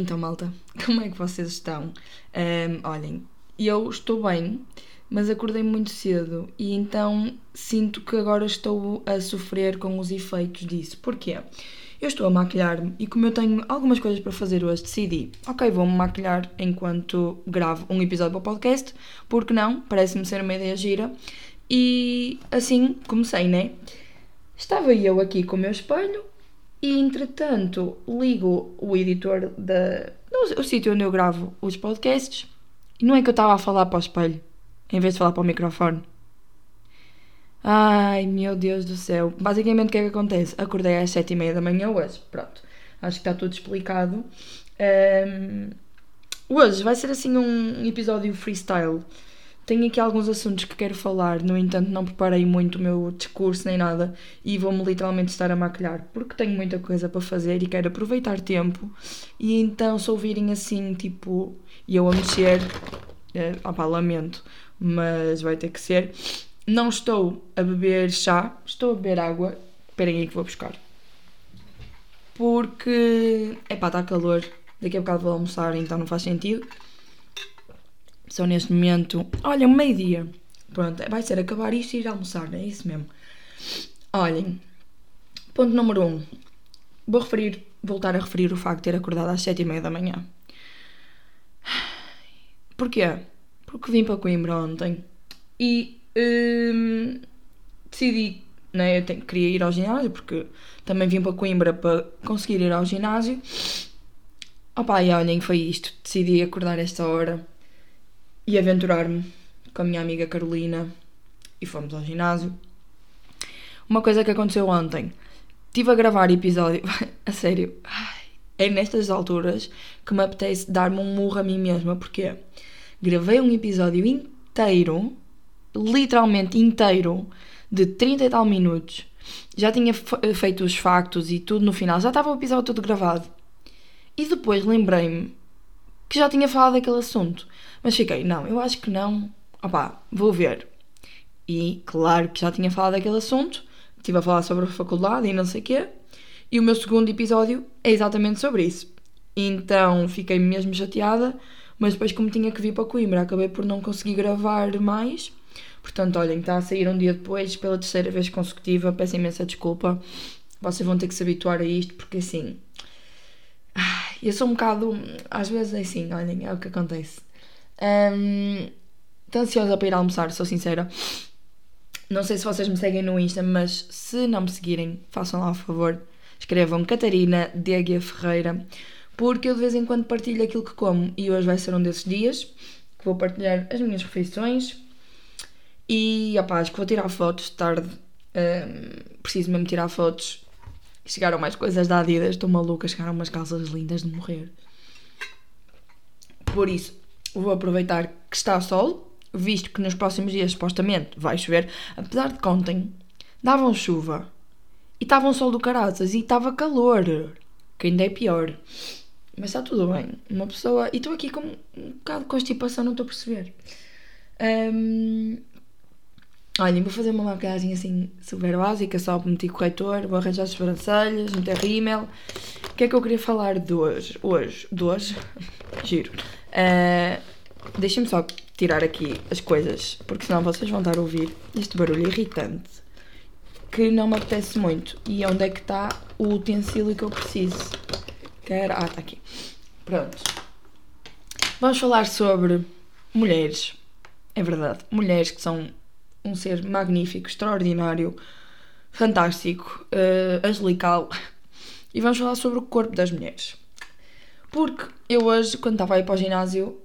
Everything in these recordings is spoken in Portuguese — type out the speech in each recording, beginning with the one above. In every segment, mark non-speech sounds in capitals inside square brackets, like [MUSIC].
então, malta, [LAUGHS] como é que vocês estão? Um, olhem, eu estou bem, mas acordei muito cedo e então sinto que agora estou a sofrer com os efeitos disso. Porquê? Eu estou a maquilhar-me e como eu tenho algumas coisas para fazer hoje, decidi, ok, vou-me maquilhar enquanto gravo um episódio para o podcast, porque não? Parece-me ser uma ideia gira. E assim comecei, né? Estava eu aqui com o meu espelho e entretanto ligo o editor da, o sítio onde eu gravo os podcasts e não é que eu estava a falar para o espelho em vez de falar para o microfone. Ai meu Deus do céu. Basicamente o que é que acontece? Acordei às sete e meia da manhã hoje. Pronto. Acho que está tudo explicado. Um, hoje vai ser assim um episódio freestyle. Tenho aqui alguns assuntos que quero falar, no entanto, não preparei muito o meu discurso nem nada e vou-me literalmente estar a maquilhar porque tenho muita coisa para fazer e quero aproveitar tempo. E então, se ouvirem assim, tipo, eu a mexer, é, opá, lamento, mas vai ter que ser. Não estou a beber chá, estou a beber água. Esperem aí que vou buscar. Porque, é pá, está calor. Daqui a bocado vou almoçar, então não faz sentido. Só neste momento. Olha, meio-dia. Pronto, vai ser acabar isto e ir almoçar, é isso mesmo. Olhem, ponto número 1. Um. Vou referir, voltar a referir o facto de ter acordado às 7 e meia da manhã. Porquê? Porque vim para Coimbra ontem e hum, decidi, né, eu tenho, queria ir ao ginásio porque também vim para Coimbra para conseguir ir ao ginásio. Opa, e olhem, foi isto. Decidi acordar esta hora e aventurar-me com a minha amiga Carolina e fomos ao ginásio. Uma coisa que aconteceu ontem, estive a gravar episódio, [LAUGHS] a sério, é nestas alturas que me apetece dar-me um murro a mim mesma, porque gravei um episódio inteiro, literalmente inteiro, de 30 e tal minutos. Já tinha feito os factos e tudo no final, já estava o episódio todo gravado. E depois lembrei-me que já tinha falado daquele assunto. Mas fiquei, não, eu acho que não. Opá, vou ver. E claro que já tinha falado daquele assunto, estive a falar sobre a faculdade e não sei o quê. E o meu segundo episódio é exatamente sobre isso. Então fiquei mesmo chateada, mas depois, como tinha que vir para Coimbra, acabei por não conseguir gravar mais. Portanto, olhem, está a sair um dia depois, pela terceira vez consecutiva. Peço imensa desculpa. Vocês vão ter que se habituar a isto, porque assim. Eu sou um bocado. Às vezes é assim, olhem, é o que acontece. Um, estou ansiosa para ir almoçar, sou sincera. Não sei se vocês me seguem no Insta, mas se não me seguirem, façam lá o favor. Escrevam Catarina Diego Ferreira, porque eu de vez em quando partilho aquilo que como e hoje vai ser um desses dias que vou partilhar as minhas refeições. E opa, acho que vou tirar fotos tarde. Um, preciso mesmo tirar fotos. Chegaram mais coisas da Adidas, estou maluca. Chegaram umas calças lindas de morrer. Por isso, vou aproveitar que está sol, visto que nos próximos dias supostamente vai chover, apesar de que ontem davam chuva e estava um sol do caraças e estava calor, que ainda é pior. Mas está tudo bem. Uma pessoa. E estou aqui com um bocado de constipação, não estou a perceber. Um... Olhem, vou fazer uma maquiagem assim super básica, só meter corretor, vou arranjar as sobrancelhas, meter rímel. O que é que eu queria falar de hoje? Hoje? De hoje? [LAUGHS] Giro. Uh, Deixem-me só tirar aqui as coisas, porque senão vocês vão estar a ouvir este barulho irritante que não me apetece muito. E onde é que está o utensílio que eu preciso? Quero... Ah, está aqui. Pronto. Vamos falar sobre mulheres. É verdade. Mulheres que são um ser magnífico, extraordinário, fantástico, uh, angelical. E vamos falar sobre o corpo das mulheres. Porque eu hoje, quando estava a ir para o ginásio,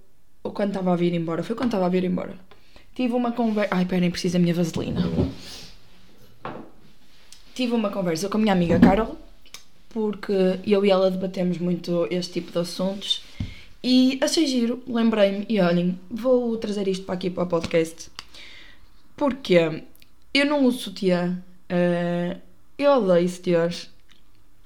ou quando estava a vir embora, foi quando estava a vir embora, tive uma conversa. Ai, peraí, preciso da minha vaselina. Tive uma conversa com a minha amiga Carol, porque eu e ela debatemos muito este tipo de assuntos e achei giro, lembrei-me e olhem, vou trazer isto para aqui para o podcast porque eu não uso sutiã, uh, eu odeio sutiãs.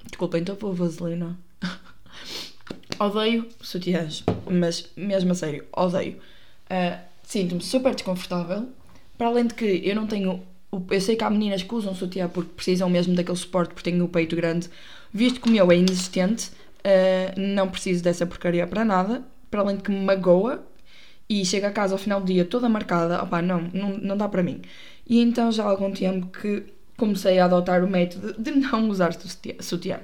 Desculpem, estou pôr vaselina. [LAUGHS] odeio sutiãs, mas mesmo a sério, odeio. Uh, Sinto-me super desconfortável. Para além de que eu não tenho. Eu sei que há meninas que usam sutiã porque precisam mesmo daquele suporte porque têm o peito grande. Visto que o meu é inexistente, Uh, não preciso dessa porcaria para nada, para além de que me magoa e chego a casa ao final do dia toda marcada. Opá, não, não, não dá para mim. E então já há algum tempo que comecei a adotar o método de não usar sutiã.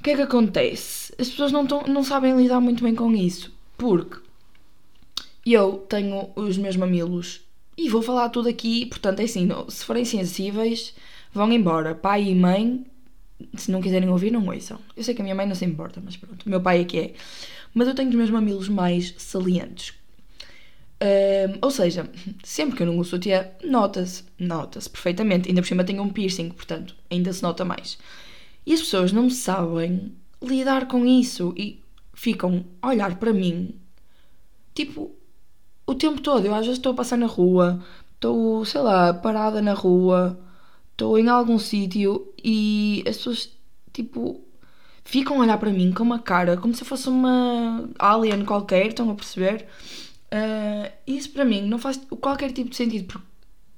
O que é que acontece? As pessoas não, tão, não sabem lidar muito bem com isso, porque eu tenho os meus mamilos e vou falar tudo aqui, portanto é assim, se forem sensíveis, vão embora. Pai e mãe, se não quiserem ouvir, não ouçam. Eu sei que a minha mãe não se importa, mas pronto, o meu pai é que é. Mas eu tenho os meus mamilos mais salientes. Ou seja, sempre que eu não uso sutiã, nota-se, nota-se perfeitamente. Ainda por cima tenho um piercing, portanto, ainda se nota mais. E as pessoas não sabem lidar com isso e ficam a olhar para mim, tipo, o tempo todo. Eu às vezes estou a passar na rua, estou, sei lá, parada na rua, estou em algum sítio e as pessoas, tipo, ficam a olhar para mim com uma cara como se eu fosse uma alien qualquer, estão a perceber? Uh, isso para mim não faz qualquer tipo de sentido, porque,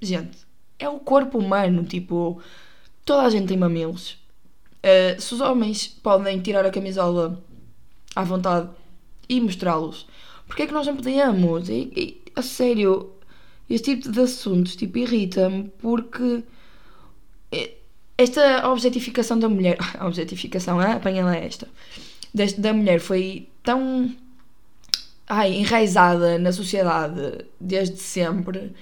gente, é o corpo humano, tipo, toda a gente tem mamilos. Uh, se os homens podem tirar a camisola à vontade e mostrá-los, porque é que nós não podíamos? E, e, a sério, este tipo de assuntos tipo, irrita-me porque esta objetificação da mulher, [LAUGHS] a objetificação, ah, apanha lá esta, deste, da mulher foi tão ai, enraizada na sociedade desde sempre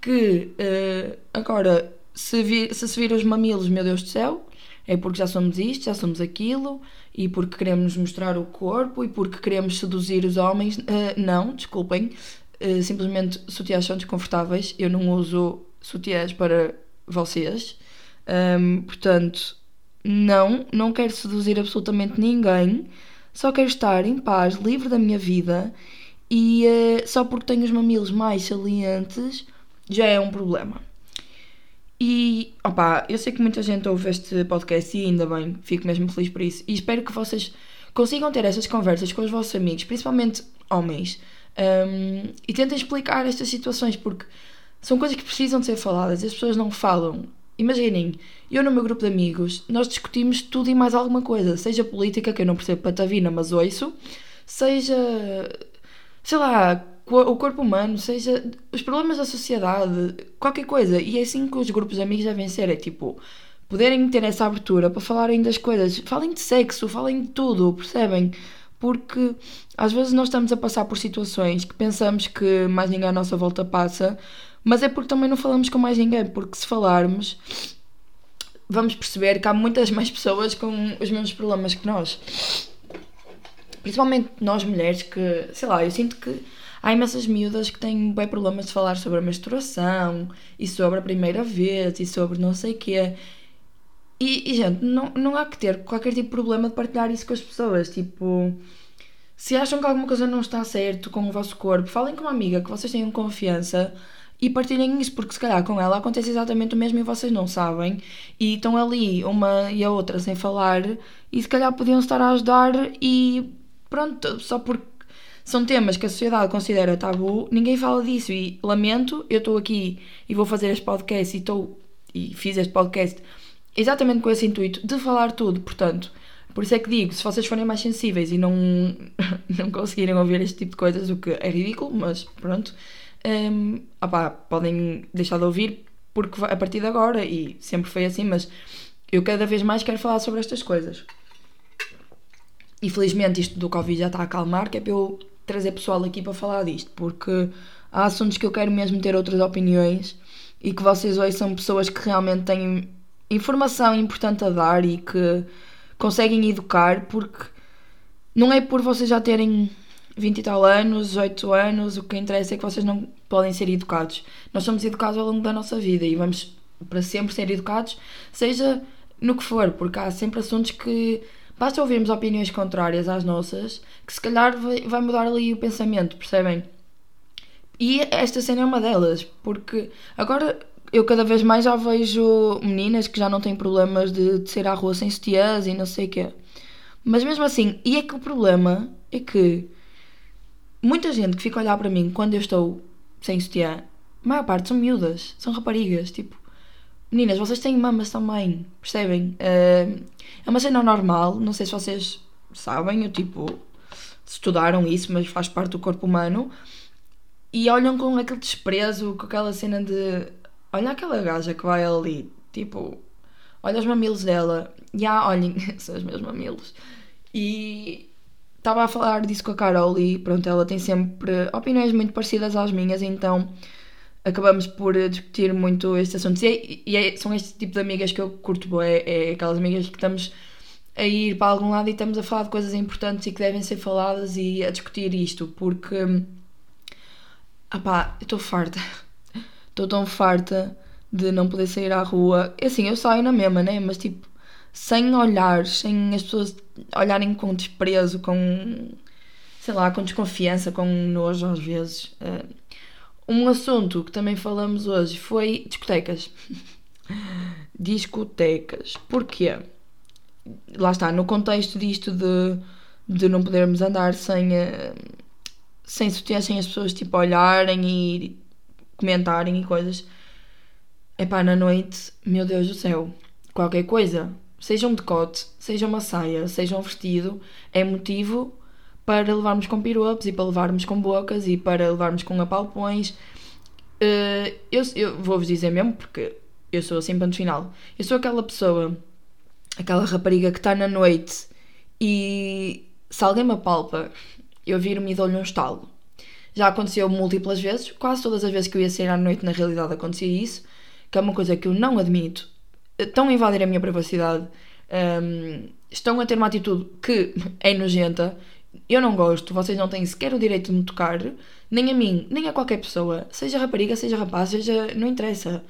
que uh, agora se, vir, se se vir os mamilos, meu Deus do céu, é porque já somos isto, já somos aquilo, e porque queremos mostrar o corpo e porque queremos seduzir os homens. Uh, não, desculpem, uh, simplesmente sutiãs são desconfortáveis. Eu não uso sutiãs para vocês. Um, portanto, não, não quero seduzir absolutamente ninguém. Só quero estar em paz, livre da minha vida. E uh, só porque tenho os mamilos mais salientes já é um problema. E, opá, eu sei que muita gente ouve este podcast e ainda bem, fico mesmo feliz por isso. E espero que vocês consigam ter essas conversas com os vossos amigos, principalmente homens, um, e tentem explicar estas situações, porque são coisas que precisam de ser faladas, as pessoas não falam. Imaginem, eu no meu grupo de amigos, nós discutimos tudo e mais alguma coisa, seja política, que eu não percebo patavina, mas ouço, seja, sei lá, o corpo humano, seja os problemas da sociedade, qualquer coisa. E é assim que os grupos de amigos devem ser: é tipo, poderem ter essa abertura para falarem das coisas. Falem de sexo, falem de tudo, percebem? Porque às vezes nós estamos a passar por situações que pensamos que mais ninguém à nossa volta passa, mas é porque também não falamos com mais ninguém. Porque se falarmos, vamos perceber que há muitas mais pessoas com os mesmos problemas que nós. Principalmente nós mulheres, que sei lá, eu sinto que Há imensas miúdas que têm bem problemas de falar sobre a menstruação e sobre a primeira vez e sobre não sei o quê. E, e, gente, não, não há que ter qualquer tipo de problema de partilhar isso com as pessoas. Tipo, se acham que alguma coisa não está certo com o vosso corpo, falem com uma amiga que vocês tenham confiança e partilhem isso, porque se calhar com ela acontece exatamente o mesmo e vocês não sabem. E estão ali uma e a outra sem falar e se calhar podiam estar a ajudar e pronto, só porque são temas que a sociedade considera tabu, ninguém fala disso e lamento, eu estou aqui e vou fazer este podcast e estou e fiz este podcast exatamente com esse intuito de falar tudo, portanto, por isso é que digo, se vocês forem mais sensíveis e não, [LAUGHS] não conseguirem ouvir este tipo de coisas, o que é ridículo, mas pronto, um, opá, podem deixar de ouvir porque a partir de agora, e sempre foi assim, mas eu cada vez mais quero falar sobre estas coisas. E felizmente isto do Covid já está a acalmar, que é para eu trazer pessoal aqui para falar disto, porque há assuntos que eu quero mesmo ter outras opiniões e que vocês hoje são pessoas que realmente têm informação importante a dar e que conseguem educar, porque não é por vocês já terem 20 e tal anos, 18 anos, o que interessa é que vocês não podem ser educados. Nós somos educados ao longo da nossa vida e vamos para sempre ser educados, seja no que for, porque há sempre assuntos que Basta ouvirmos opiniões contrárias às nossas, que se calhar vai mudar ali o pensamento, percebem? E esta cena é uma delas, porque agora eu cada vez mais já vejo meninas que já não têm problemas de, de ser à rua sem sutiãs e não sei o quê. Mas mesmo assim, e é que o problema é que muita gente que fica a olhar para mim quando eu estou sem sutiã, a maior parte são miúdas, são raparigas, tipo, Meninas, vocês têm mamas também, percebem? Uh, é uma cena normal, não sei se vocês sabem, eu, tipo, estudaram isso, mas faz parte do corpo humano, e olham com aquele desprezo, com aquela cena de olha aquela gaja que vai ali, tipo, olha os mamilos dela, e ah, olhem, [LAUGHS] são os meus mamilos. E estava a falar disso com a Carol e pronto, ela tem sempre opiniões muito parecidas às minhas, então acabamos por discutir muito estes assuntos. E, e é, são este tipo de amigas que eu curto, é, é aquelas amigas que estamos a ir para algum lado e estamos a falar de coisas importantes e que devem ser faladas e a discutir isto, porque. Ah pá, eu estou farta. Estou tão farta de não poder sair à rua. Assim, eu saio na mesma, né? Mas tipo, sem olhar, sem as pessoas olharem com desprezo, com. sei lá, com desconfiança, com nojo às vezes. Eh, um assunto que também falamos hoje foi discotecas. [LAUGHS] discotecas. Porquê? lá está, no contexto disto de, de não podermos andar sem, uh, sem sutiã, sem as pessoas tipo olharem e comentarem e coisas. É pá, na noite, meu Deus do céu, qualquer coisa, seja um decote, seja uma saia, seja um vestido, é motivo para levarmos com piropos e para levarmos com bocas e para levarmos com apalpões. Uh, eu eu vou-vos dizer mesmo, porque eu sou assim, ponto final. Eu sou aquela pessoa aquela rapariga que está na noite e se alguém me apalpa, eu viro-me e dou-lhe um estalo. Já aconteceu múltiplas vezes, quase todas as vezes que eu ia sair à noite, na realidade acontecia isso, que é uma coisa que eu não admito. Estão a invadir a minha privacidade, um, estão a ter uma atitude que [LAUGHS] é nojenta, eu não gosto, vocês não têm sequer o direito de me tocar, nem a mim, nem a qualquer pessoa, seja rapariga, seja rapaz, seja. não interessa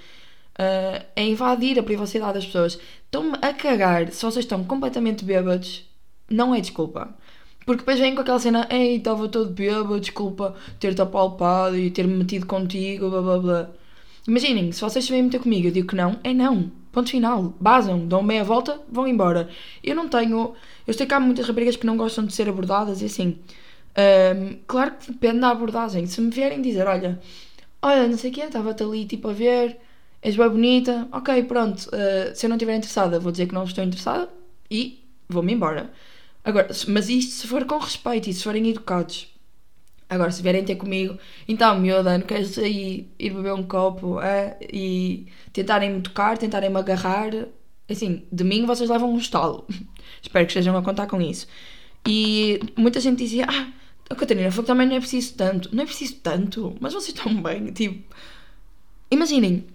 uh, a invadir a privacidade das pessoas. Estão-me a cagar se vocês estão completamente bêbados. Não é desculpa. Porque depois vêm com aquela cena, ei, estava todo bêbado, desculpa ter-te apalpado e ter-me metido contigo, blá blá blá. Imaginem, se vocês vêm meter comigo, eu digo que não, é não. Ponto final. Basam, dão meia volta, vão embora. Eu não tenho. Eu sei que há muitas raparigas que não gostam de ser abordadas e assim. Um, claro que depende da abordagem. Se me vierem dizer, olha, olha, não sei quê, estava-te ali tipo a ver, és bem bonita, ok, pronto, uh, se eu não estiver interessada, vou dizer que não estou interessada e vou-me embora. Agora, mas isto se for com respeito e se forem educados. Agora, se vierem ter comigo, então, miúda, não queres ir, ir beber um copo é? e tentarem-me tocar, tentarem-me agarrar, assim, de mim vocês levam um estalo. [LAUGHS] Espero que estejam a contar com isso. E muita gente dizia, ah, a Catarina, que também não é preciso tanto. Não é preciso tanto, mas vocês estão bem, tipo... Imaginem,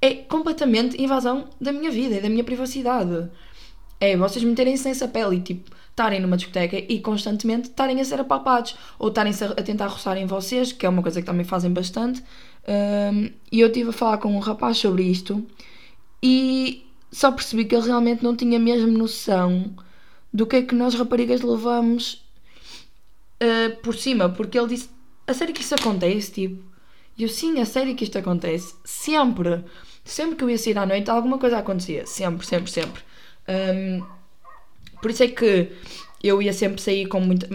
é completamente invasão da minha vida e da minha privacidade. É vocês meterem-se nessa pele e tipo estarem numa discoteca e constantemente estarem a ser apalpados ou estarem a tentar roçar em vocês, que é uma coisa que também fazem bastante. Um, e eu estive a falar com um rapaz sobre isto e só percebi que ele realmente não tinha mesmo noção do que é que nós raparigas levamos uh, por cima, porque ele disse: A sério que isso acontece? Tipo, eu sim, a sério que isto acontece, sempre sempre que eu ia sair à noite, alguma coisa acontecia. Sempre, sempre, sempre. Um, por isso é que eu ia sempre sair com muita,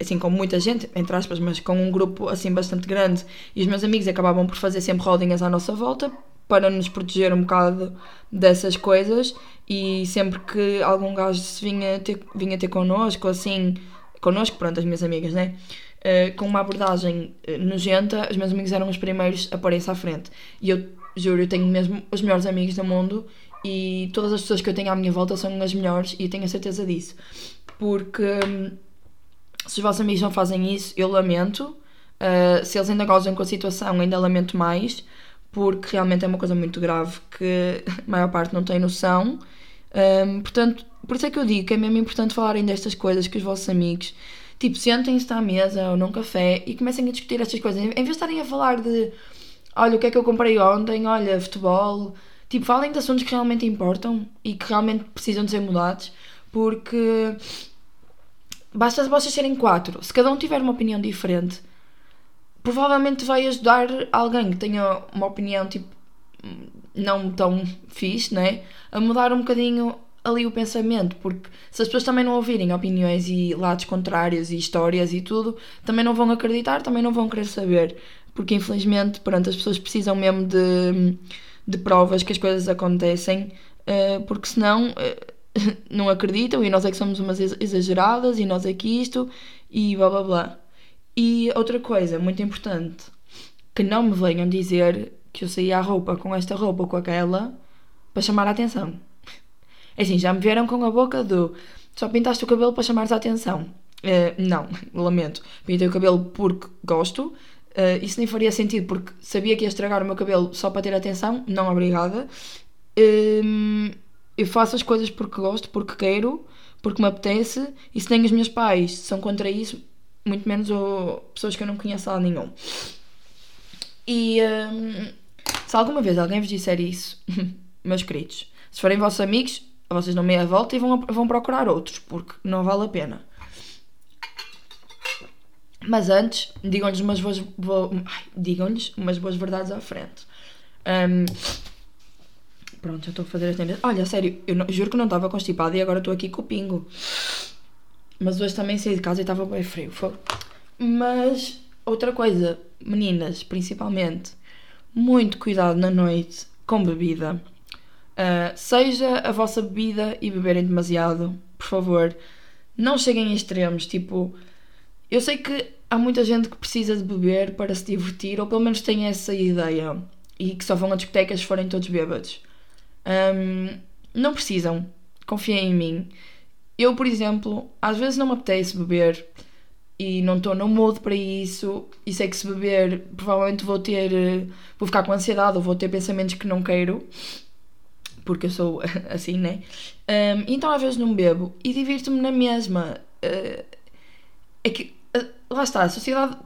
assim, com muita gente, entre aspas, mas com um grupo assim bastante grande. E os meus amigos acabavam por fazer sempre rodinhas à nossa volta para nos proteger um bocado dessas coisas. E sempre que algum gajo vinha ter, vinha ter connosco, assim, connosco, pronto, as minhas amigas, né? Uh, com uma abordagem uh, nojenta, os meus amigos eram os primeiros a pôr-se à frente. E eu Juro, eu tenho mesmo os melhores amigos do mundo e todas as pessoas que eu tenho à minha volta são as melhores e eu tenho a certeza disso. Porque hum, se os vossos amigos não fazem isso, eu lamento. Uh, se eles ainda gozam com a situação, ainda lamento mais, porque realmente é uma coisa muito grave que [LAUGHS] a maior parte não tem noção. Um, portanto, por isso é que eu digo que é mesmo importante falarem destas coisas com os vossos amigos. Tipo, sentem-se à mesa ou num café e comecem a discutir estas coisas. Em vez de estarem a falar de olha, o que é que eu comprei ontem, olha, futebol. Tipo, falem de assuntos que realmente importam e que realmente precisam de ser mudados, porque basta vocês serem quatro. Se cada um tiver uma opinião diferente, provavelmente vai ajudar alguém que tenha uma opinião, tipo, não tão fixe, né? A mudar um bocadinho ali o pensamento, porque se as pessoas também não ouvirem opiniões e lados contrários e histórias e tudo, também não vão acreditar, também não vão querer saber porque infelizmente pronto, as pessoas precisam mesmo de, de provas que as coisas acontecem, uh, porque senão uh, [LAUGHS] não acreditam e nós é que somos umas exageradas e nós é que isto e blá blá blá. E outra coisa muito importante, que não me venham dizer que eu saí à roupa com esta roupa ou com aquela para chamar a atenção. [LAUGHS] É assim, já me vieram com a boca do só pintaste o cabelo para chamar a atenção. Uh, não, [LAUGHS] lamento. Pintei o cabelo porque gosto. Uh, isso nem faria sentido porque sabia que ia estragar o meu cabelo só para ter atenção. Não, obrigada. Uh, eu faço as coisas porque gosto, porque quero, porque me apetece. E se nem os meus pais são contra isso, muito menos ou pessoas que eu não conheço lá nenhum. E um, se alguma vez alguém vos disser isso, [LAUGHS] meus queridos, se forem vossos amigos, vocês dão meia volta e vão, vão procurar outros, porque não vale a pena. Mas antes, digam-lhes umas boas, digam-lhes umas boas verdades à frente. Um, pronto, já estou a fazer as tendas. Olha, sério, eu não, juro que não estava constipada e agora estou aqui com o pingo. Mas hoje também saí de casa e estava bem frio. Foi. Mas outra coisa, meninas, principalmente, muito cuidado na noite com bebida. Uh, seja a vossa bebida e beberem demasiado, por favor, não cheguem a extremos. Tipo, eu sei que há muita gente que precisa de beber para se divertir, ou pelo menos tem essa ideia, e que só vão a discotecas se forem todos bêbados. Um, não precisam, confiem em mim. Eu, por exemplo, às vezes não me apetece beber e não estou no mood para isso e sei que se beber provavelmente vou ter eh, vou ficar com ansiedade ou vou ter pensamentos que não quero porque eu sou [LAUGHS] assim, né? Um, então às vezes não bebo e divirto-me na mesma. Uh, é que, lá está, a sociedade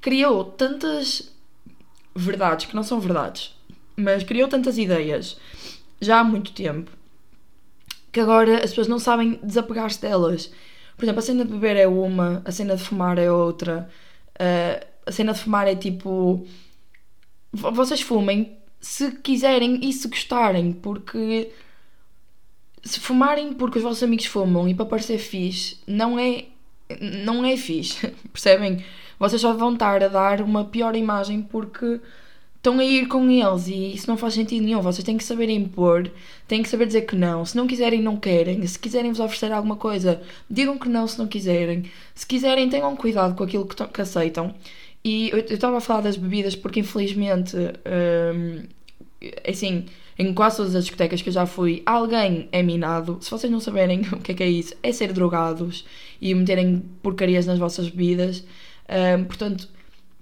criou tantas verdades que não são verdades, mas criou tantas ideias já há muito tempo que agora as pessoas não sabem desapegar-se delas. Por exemplo, a cena de beber é uma, a cena de fumar é outra. Uh, a cena de fumar é tipo. Vocês fumem se quiserem e se gostarem, porque se fumarem porque os vossos amigos fumam e para parecer fixe, não é, não é fixe, [LAUGHS] percebem? Vocês só vão estar a dar uma pior imagem porque estão a ir com eles e isso não faz sentido nenhum. Vocês têm que saber impor, têm que saber dizer que não. Se não quiserem, não querem. Se quiserem vos oferecer alguma coisa, digam que não se não quiserem. Se quiserem, tenham cuidado com aquilo que, que aceitam. E eu estava a falar das bebidas porque, infelizmente, hum, assim, em quase todas as discotecas que eu já fui, alguém é minado. Se vocês não saberem [LAUGHS] o que é que é isso, é ser drogados e meterem porcarias nas vossas bebidas. Hum, portanto,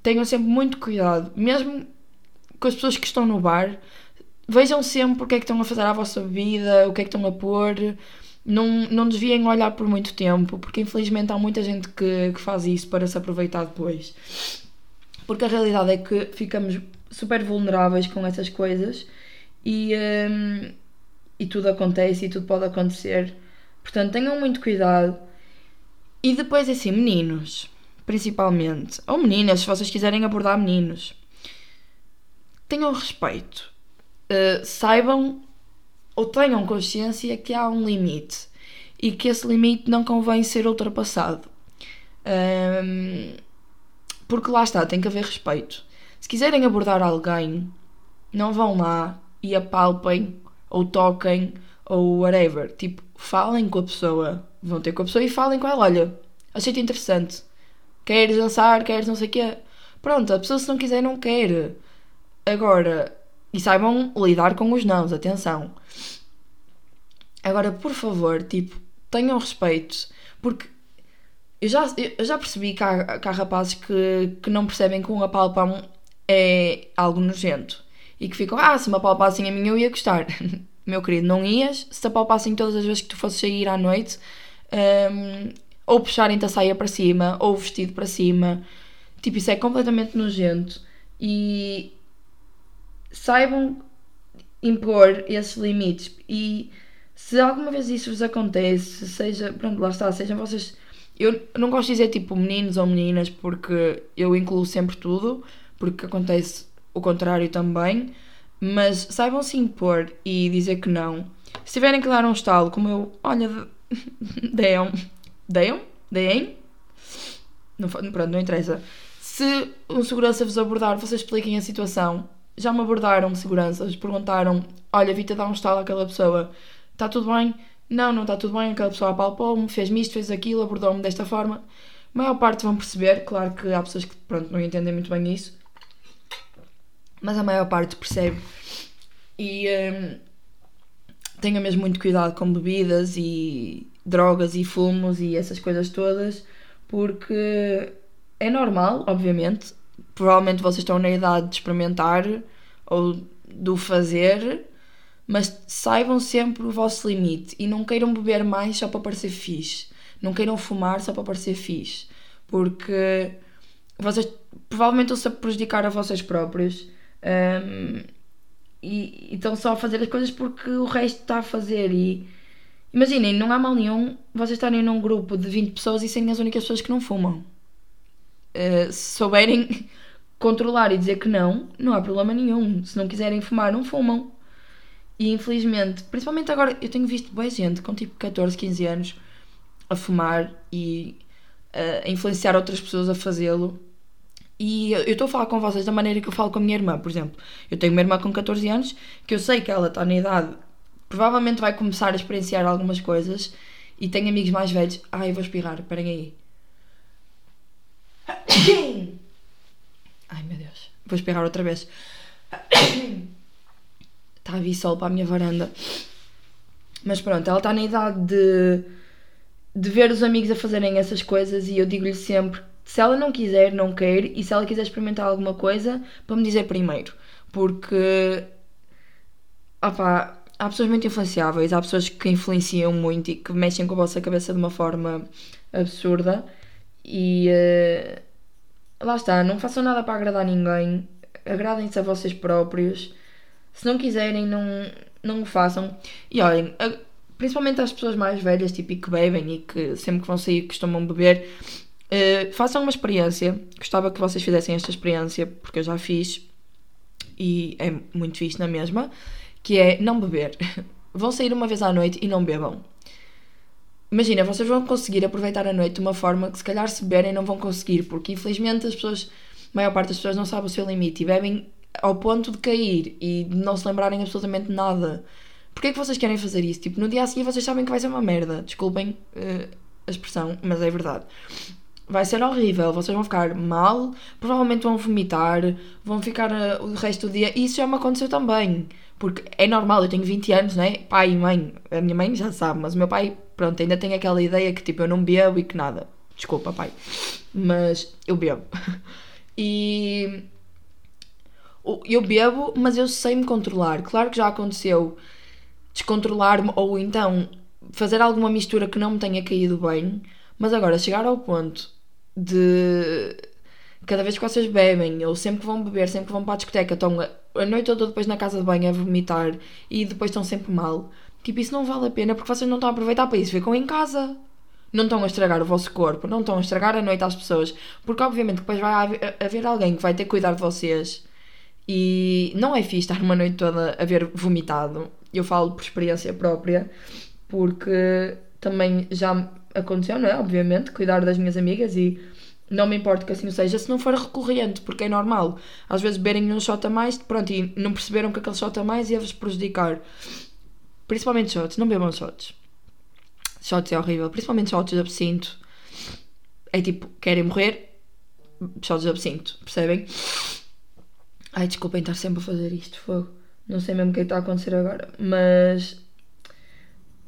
tenham sempre muito cuidado. Mesmo com as pessoas que estão no bar, vejam sempre o que é que estão a fazer à vossa vida, o que é que estão a pôr. Não, não desviem olhar por muito tempo, porque infelizmente há muita gente que, que faz isso para se aproveitar depois. Porque a realidade é que ficamos super vulneráveis com essas coisas e, um, e tudo acontece e tudo pode acontecer. Portanto, tenham muito cuidado. E depois, assim, meninos, principalmente, ou meninas, se vocês quiserem abordar meninos, tenham respeito, uh, saibam ou tenham consciência que há um limite e que esse limite não convém ser ultrapassado. Um, porque lá está, tem que haver respeito. Se quiserem abordar alguém, não vão lá e apalpem ou toquem ou whatever. Tipo, falem com a pessoa. Vão ter com a pessoa e falem com ela. Olha, achei-te interessante. Queres dançar? Queres não sei o quê? Pronto, a pessoa se não quiser, não quer. Agora, e saibam lidar com os nãos, atenção. Agora, por favor, tipo, tenham respeito, porque eu já, eu já percebi que há, que há rapazes que, que não percebem que um apalpão é algo nojento e que ficam, ah, se me apalpassem a mim eu ia gostar. [LAUGHS] Meu querido, não ias se te apalpassem todas as vezes que tu fosses sair à noite, um, ou puxarem-te a saia para cima, ou o vestido para cima. Tipo, isso é completamente nojento. E saibam impor esses limites e se alguma vez isso vos acontece, seja, pronto, lá está, sejam vocês. Eu não gosto de dizer tipo meninos ou meninas porque eu incluo sempre tudo, porque acontece o contrário também, mas saibam se impor e dizer que não. Se tiverem que dar um estalo, como eu, olha, deem, deem, deem, não, pronto, não interessa. Se um segurança vos abordar, vocês expliquem a situação já me abordaram seguranças, perguntaram: Olha, vi-te dar um estalo àquela pessoa, está tudo bem? não, não está tudo bem, aquela pessoa apalpou-me, fez-me isto, fez aquilo, abordou-me desta forma. A maior parte vão perceber, claro que há pessoas que pronto, não entendem muito bem isso, mas a maior parte percebe. E hum, tenha mesmo muito cuidado com bebidas e drogas e fumos e essas coisas todas, porque é normal, obviamente. Provavelmente vocês estão na idade de experimentar ou do fazer, mas saibam sempre o vosso limite e não queiram beber mais só para parecer fixe. Não queiram fumar só para parecer fixe, porque vocês provavelmente estão-se a prejudicar a vocês próprios. Um, e, estão só a fazer as coisas porque o resto está a fazer. E imaginem, não há mal nenhum vocês estarem num grupo de 20 pessoas e serem as únicas pessoas que não fumam. Uh, se souberem [LAUGHS] controlar e dizer que não, não há problema nenhum. Se não quiserem fumar, não fumam. E infelizmente, principalmente agora eu tenho visto boa gente com tipo 14, 15 anos a fumar e uh, a influenciar outras pessoas a fazê-lo e eu estou a falar com vocês da maneira que eu falo com a minha irmã, por exemplo. Eu tenho uma irmã com 14 anos que eu sei que ela está na idade, provavelmente vai começar a experienciar algumas coisas e tenho amigos mais velhos. Ai, eu vou espirrar, esperem aí. Ai meu Deus, vou espirrar outra vez. Está a vir sol para a minha varanda. Mas pronto, ela está na idade de, de ver os amigos a fazerem essas coisas e eu digo-lhe sempre se ela não quiser, não quer, e se ela quiser experimentar alguma coisa, para me dizer primeiro. Porque. Opa, há pessoas muito influenciáveis, há pessoas que influenciam muito e que mexem com a vossa cabeça de uma forma absurda. E. Uh, lá está, não façam nada para agradar ninguém, agradem-se a vocês próprios. Se não quiserem, não, não o façam. E olhem, principalmente as pessoas mais velhas, tipo, e que bebem e que sempre que vão sair costumam beber, Uh, façam uma experiência. Gostava que vocês fizessem esta experiência, porque eu já fiz e é muito fixe na mesma, que é não beber. [LAUGHS] vão sair uma vez à noite e não bebam. Imagina, vocês vão conseguir aproveitar a noite de uma forma que se calhar se beberem não vão conseguir, porque infelizmente as pessoas, a maior parte das pessoas não sabe o seu limite e bebem ao ponto de cair e de não se lembrarem absolutamente nada. Porquê é que vocês querem fazer isso? Tipo, no dia a seguir vocês sabem que vai ser uma merda. Desculpem uh, a expressão, mas é verdade vai ser horrível, vocês vão ficar mal, provavelmente vão vomitar, vão ficar uh, o resto do dia. Isso já me aconteceu também, porque é normal, eu tenho 20 anos, né? Pai e mãe, a minha mãe já sabe, mas o meu pai, pronto, ainda tem aquela ideia que tipo eu não bebo e que nada. Desculpa, pai, mas eu bebo. [LAUGHS] e eu bebo, mas eu sei me controlar. Claro que já aconteceu descontrolar-me ou então fazer alguma mistura que não me tenha caído bem, mas agora chegar ao ponto de cada vez que vocês bebem, ou sempre que vão beber, sempre que vão para a discoteca, estão a noite toda depois na casa de banho a vomitar e depois estão sempre mal. Tipo, isso não vale a pena porque vocês não estão a aproveitar para isso. Ficam em casa. Não estão a estragar o vosso corpo, não estão a estragar a noite às pessoas. Porque, obviamente, depois vai haver, alguém que vai ter que cuidar de vocês. E não é fixe estar uma noite toda a ver vomitado. Eu falo por experiência própria, porque também já aconteceu, não é? Obviamente, cuidar das minhas amigas e não me importa que assim seja, se não for recorrente, porque é normal. Às vezes beberem um shot a mais, pronto, e não perceberam que aquele shot a mais ia-vos prejudicar. Principalmente shots, não bebam shots. Shots é horrível, principalmente shots de absinto. É tipo, querem morrer, shots de absinto, percebem? Ai, desculpem estar sempre a fazer isto, fogo. Não sei mesmo o que é está a acontecer agora, mas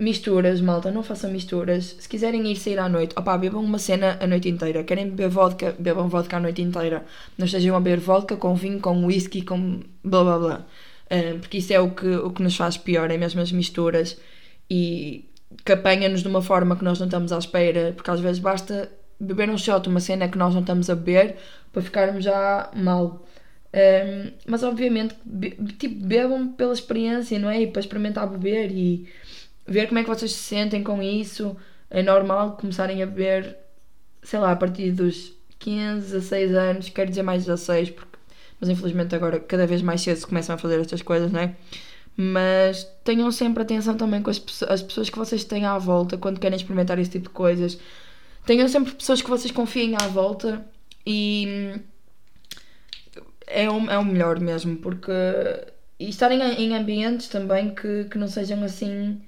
Misturas, malta, não façam misturas. Se quiserem ir sair à noite, opá, bebam uma cena a noite inteira. Querem beber vodka, bebam vodka a noite inteira. Não estejam a beber vodka com vinho, com whisky, com blá blá blá. Uh, porque isso é o que, o que nos faz pior, é mesmo as misturas. E que apanha-nos de uma forma que nós não estamos à espera. Porque às vezes basta beber um shot, uma cena que nós não estamos a beber, para ficarmos já mal. Um, mas obviamente, be tipo, bebam pela experiência, não é? E para experimentar beber e ver como é que vocês se sentem com isso. É normal começarem a beber, sei lá, a partir dos 15, 16 anos, quero dizer mais 16, porque, mas infelizmente agora cada vez mais cedo se começam a fazer estas coisas, não é? Mas tenham sempre atenção também com as, as pessoas que vocês têm à volta quando querem experimentar esse tipo de coisas. Tenham sempre pessoas que vocês confiem à volta e é o, é o melhor mesmo, porque. E estarem em ambientes também que, que não sejam assim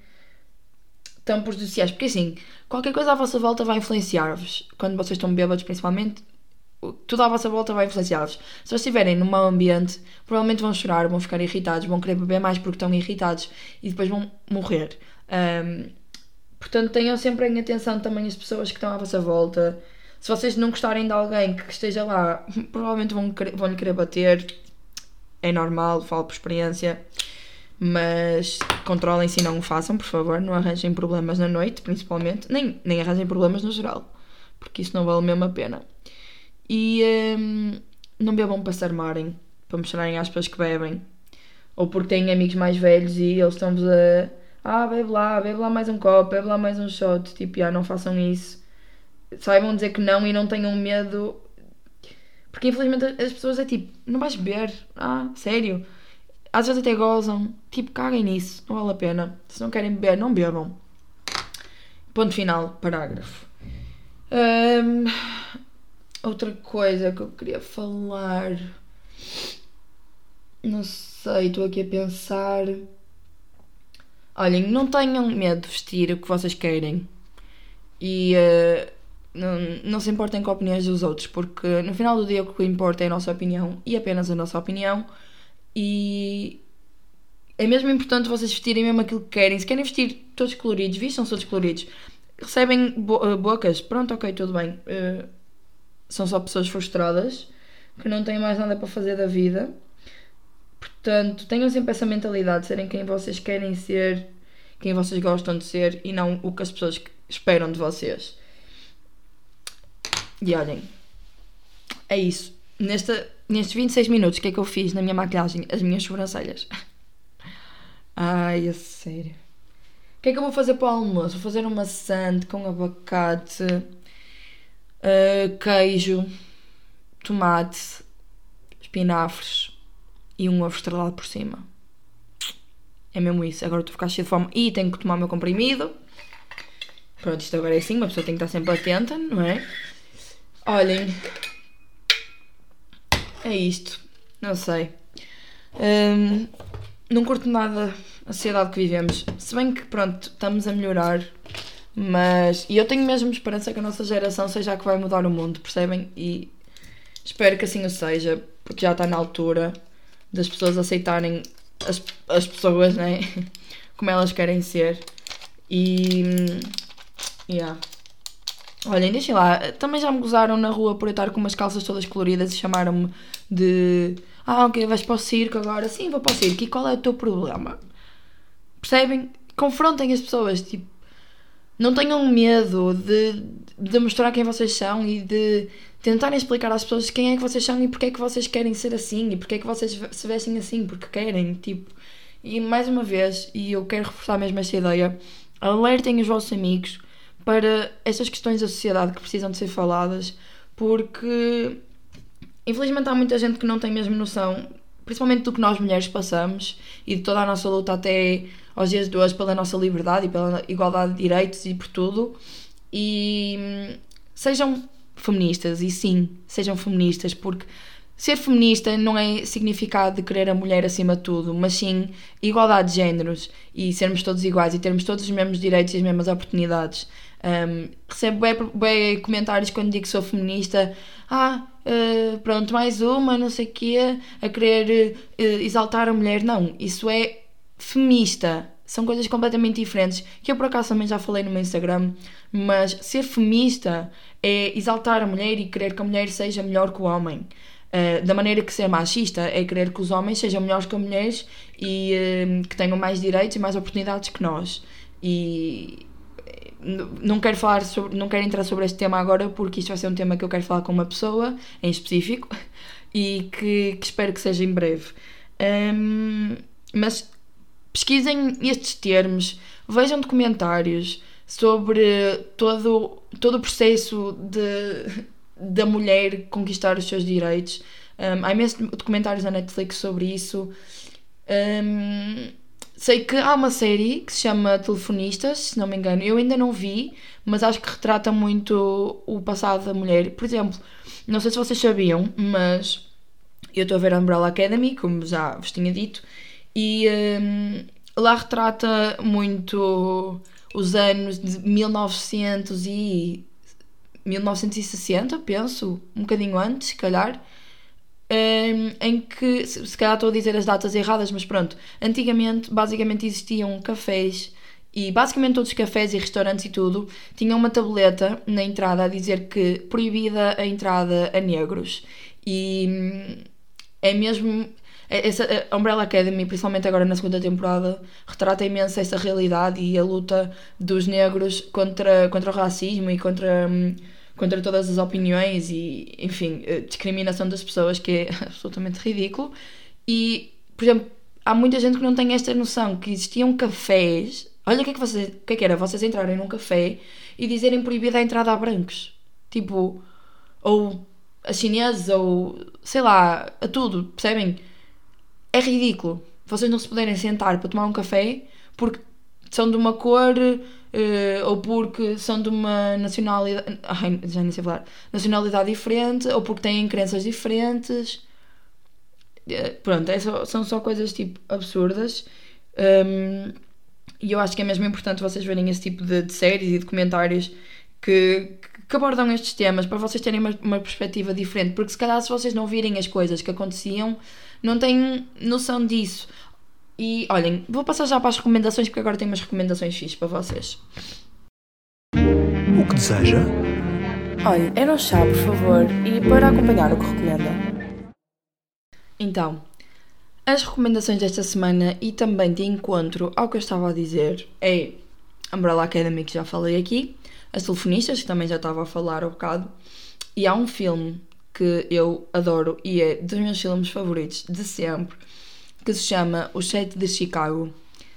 tão prejudiciais. Porque assim, qualquer coisa à vossa volta vai influenciar-vos. Quando vocês estão bêbados, principalmente, tudo à vossa volta vai influenciá-los. Se vocês estiverem num mau ambiente, provavelmente vão chorar, vão ficar irritados, vão querer beber mais porque estão irritados e depois vão morrer. Um, portanto, tenham sempre em atenção também as pessoas que estão à vossa volta. Se vocês não gostarem de alguém que esteja lá, [LAUGHS] provavelmente vão, vão lhe querer bater. É normal, falo por experiência. Mas controlem-se e não o façam, por favor. Não arranjem problemas na noite, principalmente. Nem, nem arranjem problemas no geral. Porque isso não vale mesmo a pena. E um, não bebam para se armarem, para mostrarem às pessoas que bebem. Ou porque têm amigos mais velhos e eles estão-vos a. Ah, bebe lá, bebe lá mais um copo, bebe lá mais um shot. Tipo, ah, não façam isso. Saibam dizer que não e não tenham medo. Porque infelizmente as pessoas é tipo, não vais beber? Ah, sério? Às vezes até gozam. Tipo, caguem nisso, não vale a pena. Se não querem beber, não bebam. Ponto final, parágrafo. Um, Outra coisa que eu queria falar. Não sei, estou aqui a pensar. Olhem, não tenham medo de vestir o que vocês querem. E uh, não, não se importem com opiniões dos outros, porque no final do dia o que importa é a nossa opinião e apenas a nossa opinião. E é mesmo importante vocês vestirem mesmo aquilo que querem. Se querem vestir todos coloridos, vistam todos coloridos. Recebem bo eh, bocas, pronto, ok, tudo bem. Uh, são só pessoas frustradas que não têm mais nada para fazer da vida. Portanto, tenham sempre essa mentalidade de serem quem vocês querem ser, quem vocês gostam de ser e não o que as pessoas esperam de vocês. E olhem, é isso. Nesta, nestes 26 minutos, o que é que eu fiz na minha maquilhagem? As minhas sobrancelhas. [LAUGHS] Ai, a sério. O que é que eu vou fazer para o almoço? Vou fazer uma sand com abacate uh, queijo, tomate, espinafres e um ovo estrelado por cima. É mesmo isso. Agora estou a ficar cheia de fome e tenho que tomar o meu comprimido. Pronto, isto agora é assim, uma pessoa tem que estar sempre atenta, não é? Olhem. É isto. Não sei. Um, não curto nada a sociedade que vivemos. Se bem que, pronto, estamos a melhorar mas. E eu tenho mesmo esperança que a nossa geração seja a que vai mudar o mundo, percebem? E espero que assim o seja, porque já está na altura das pessoas aceitarem as, as pessoas, né? [LAUGHS] Como elas querem ser. E. Yeah. Olhem, deixem lá. Também já me gozaram na rua por eu estar com umas calças todas coloridas e chamaram-me de. Ah, ok, vais para o circo agora? Sim, vou para o circo. E qual é o teu problema? Percebem? Confrontem as pessoas. Tipo, não tenham medo de, de mostrar quem vocês são e de tentarem explicar às pessoas quem é que vocês são e porque é que vocês querem ser assim e porque é que vocês se vestem assim, porque querem, tipo. E mais uma vez, e eu quero reforçar mesmo esta ideia, alertem os vossos amigos para estas questões da sociedade que precisam de ser faladas, porque infelizmente há muita gente que não tem mesmo noção, principalmente do que nós mulheres passamos e de toda a nossa luta até aos dias de hoje pela nossa liberdade e pela igualdade de direitos e por tudo. E hum, sejam feministas, e sim, sejam feministas, porque ser feminista não é significado de querer a mulher acima de tudo, mas sim igualdade de géneros e sermos todos iguais e termos todos os mesmos direitos e as mesmas oportunidades. Um, recebo bem, bem, comentários quando digo que sou feminista. Ah, uh, pronto, mais uma, não sei o quê, a querer uh, exaltar a mulher. Não, isso é feminista. São coisas completamente diferentes. Que eu por acaso também já falei no meu Instagram. Mas ser feminista é exaltar a mulher e querer que a mulher seja melhor que o homem. Uh, da maneira que ser machista é querer que os homens sejam melhores que as mulheres e uh, que tenham mais direitos e mais oportunidades que nós. E não quero falar sobre, não quero entrar sobre este tema agora porque isto vai ser um tema que eu quero falar com uma pessoa em específico e que, que espero que seja em breve. Um, mas pesquisem estes termos, vejam documentários sobre todo, todo o processo de, da mulher conquistar os seus direitos. Um, há imensos documentários na Netflix sobre isso. Um, sei que há uma série que se chama Telefonistas, se não me engano. Eu ainda não vi, mas acho que retrata muito o passado da mulher. Por exemplo, não sei se vocês sabiam, mas eu estou a ver a Umbrella Academy, como já vos tinha dito, e um, lá retrata muito os anos de 1900 e 1960, penso, um bocadinho antes, se calhar, em que, se, calhar estou a dizer as datas erradas, mas pronto, antigamente basicamente existiam cafés e basicamente todos os cafés e restaurantes e tudo tinham uma tabuleta na entrada a dizer que proibida a entrada a negros. E hum, é mesmo. é, Essa, a Umbrella Academy, principalmente agora na segunda temporada, retrata imenso essa realidade e a luta dos negros contra, contra o racismo e contra, hum, contra todas as opiniões e, enfim, a discriminação das pessoas, que é [LAUGHS] absolutamente ridículo. E, por exemplo, há muita gente que não tem esta noção que existiam cafés. Olha o que é que, vocês, o que, é que era vocês entrarem num café e dizerem proibida a entrada a brancos. Tipo, ou a chineses, ou sei lá, a tudo, percebem? É ridículo vocês não se puderem sentar para tomar um café porque são de uma cor eh, ou porque são de uma nacionalidade. Ai, já nem sei falar. Nacionalidade diferente ou porque têm crenças diferentes. Eh, Pronto, é só- são só coisas tipo absurdas. Um, e eu acho que é mesmo importante vocês verem esse tipo de, de séries e documentários que, que abordam estes temas para vocês terem uma, uma perspectiva diferente. Porque se calhar se vocês não virem as coisas que aconteciam, não têm noção disso. E olhem, vou passar já para as recomendações porque agora tenho umas recomendações fixas para vocês. O que deseja? Olha, era um chá, por favor, e para acompanhar o que recomenda. Então, as recomendações desta semana e também de encontro ao que eu estava a dizer é Umbrella Academy, que já falei aqui, As Telefonistas, que também já estava a falar há bocado, e há um filme que eu adoro e é dos meus filmes favoritos de sempre, que se chama O Sete de Chicago.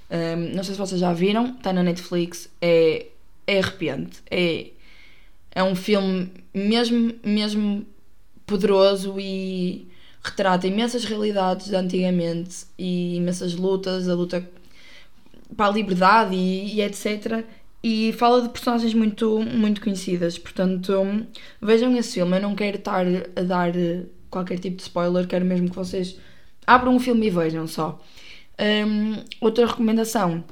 Um, não sei se vocês já viram, está na Netflix, é, é arrepiante, é, é um filme mesmo, mesmo poderoso e retrata imensas realidades de antigamente e imensas lutas, a luta para a liberdade e, e etc. E fala de personagens muito, muito conhecidas. Portanto, vejam esse filme. Eu não quero estar a dar qualquer tipo de spoiler, quero mesmo que vocês abram o filme e vejam só. Hum, outra recomendação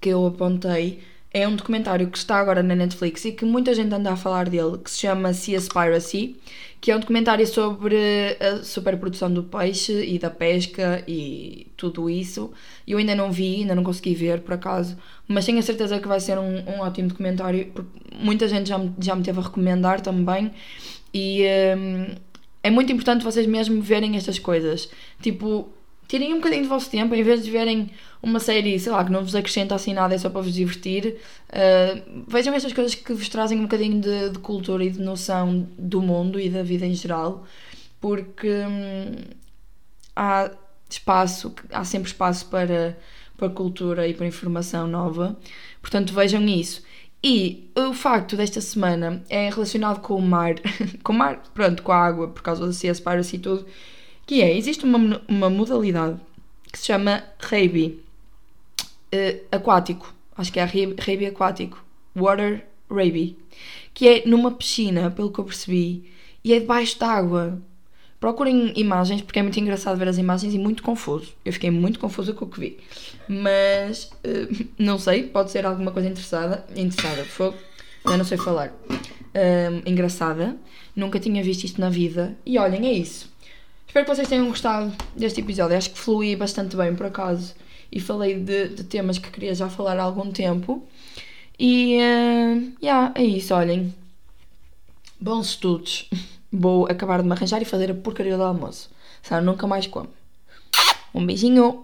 que eu apontei é um documentário que está agora na Netflix e que muita gente anda a falar dele, que se chama Seaspiracy, que é um documentário sobre a superprodução do peixe e da pesca e tudo isso. Eu ainda não vi, ainda não consegui ver por acaso, mas tenho a certeza que vai ser um, um ótimo documentário, porque muita gente já me, já me teve a recomendar também. E hum, é muito importante vocês mesmo verem estas coisas. Tipo, tirem um bocadinho do vosso tempo, em vez de verem uma série, sei lá, que não vos acrescenta assim nada, é só para vos divertir, uh, vejam estas coisas que vos trazem um bocadinho de, de cultura e de noção do mundo e da vida em geral, porque hum, há espaço, há sempre espaço para, para cultura e para informação nova, portanto vejam isso. E o facto desta semana é relacionado com o mar, [LAUGHS] com o mar, pronto, com a água, por causa da Seaspiracy e tudo, que é, existe uma, uma modalidade que se chama Reibi uh, aquático, acho que é Reibi aquático, Water Reibi, que é numa piscina, pelo que eu percebi, e é debaixo d'água. Procurem imagens, porque é muito engraçado ver as imagens e muito confuso. Eu fiquei muito confusa com o que vi. Mas, uh, [LAUGHS] não sei, pode ser alguma coisa interessada. Interessada, fogo. Eu não sei falar. Uh, engraçada. Nunca tinha visto isto na vida. E olhem, é isso. Espero que vocês tenham gostado deste episódio. Acho que flui bastante bem, por acaso. E falei de, de temas que queria já falar há algum tempo. E, uh, yeah, é isso, olhem. Bons estudos. [LAUGHS] Vou acabar de me arranjar e fazer a porcaria do almoço. Senão nunca mais como. Um beijinho.